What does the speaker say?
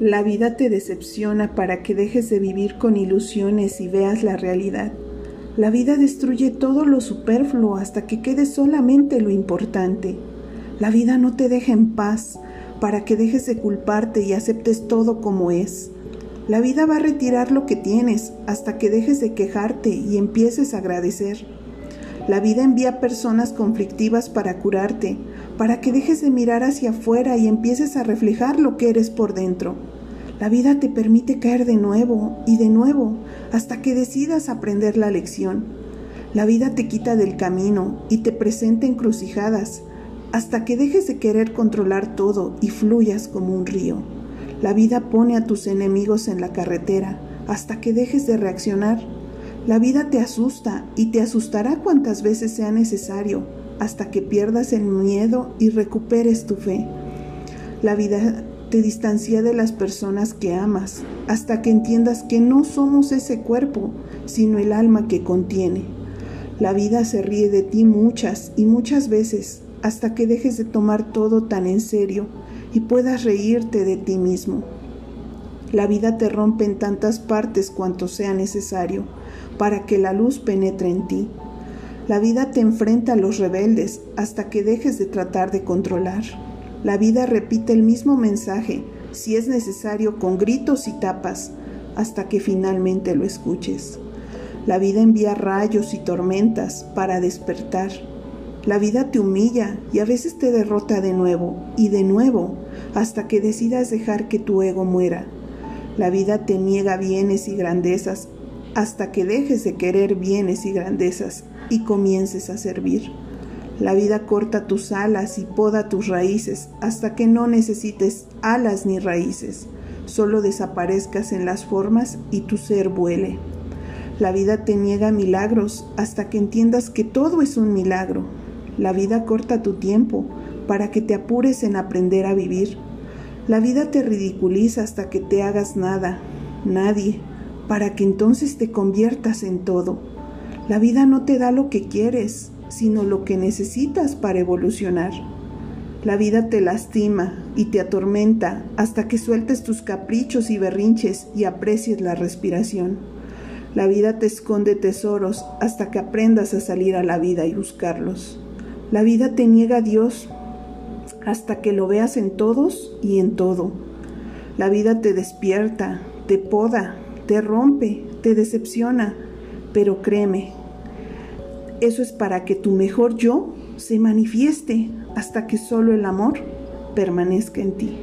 La vida te decepciona para que dejes de vivir con ilusiones y veas la realidad. La vida destruye todo lo superfluo hasta que quede solamente lo importante. La vida no te deja en paz para que dejes de culparte y aceptes todo como es. La vida va a retirar lo que tienes hasta que dejes de quejarte y empieces a agradecer. La vida envía personas conflictivas para curarte, para que dejes de mirar hacia afuera y empieces a reflejar lo que eres por dentro. La vida te permite caer de nuevo y de nuevo hasta que decidas aprender la lección. La vida te quita del camino y te presenta encrucijadas hasta que dejes de querer controlar todo y fluyas como un río. La vida pone a tus enemigos en la carretera hasta que dejes de reaccionar. La vida te asusta y te asustará cuantas veces sea necesario hasta que pierdas el miedo y recuperes tu fe. La vida te distancia de las personas que amas hasta que entiendas que no somos ese cuerpo, sino el alma que contiene. La vida se ríe de ti muchas y muchas veces hasta que dejes de tomar todo tan en serio y puedas reírte de ti mismo. La vida te rompe en tantas partes cuanto sea necesario para que la luz penetre en ti. La vida te enfrenta a los rebeldes hasta que dejes de tratar de controlar. La vida repite el mismo mensaje, si es necesario, con gritos y tapas, hasta que finalmente lo escuches. La vida envía rayos y tormentas para despertar. La vida te humilla y a veces te derrota de nuevo y de nuevo hasta que decidas dejar que tu ego muera. La vida te niega bienes y grandezas hasta que dejes de querer bienes y grandezas y comiences a servir. La vida corta tus alas y poda tus raíces hasta que no necesites alas ni raíces, solo desaparezcas en las formas y tu ser vuele. La vida te niega milagros hasta que entiendas que todo es un milagro. La vida corta tu tiempo para que te apures en aprender a vivir. La vida te ridiculiza hasta que te hagas nada, nadie, para que entonces te conviertas en todo. La vida no te da lo que quieres, sino lo que necesitas para evolucionar. La vida te lastima y te atormenta hasta que sueltes tus caprichos y berrinches y aprecies la respiración. La vida te esconde tesoros hasta que aprendas a salir a la vida y buscarlos. La vida te niega a Dios hasta que lo veas en todos y en todo. La vida te despierta, te poda, te rompe, te decepciona, pero créeme, eso es para que tu mejor yo se manifieste hasta que solo el amor permanezca en ti.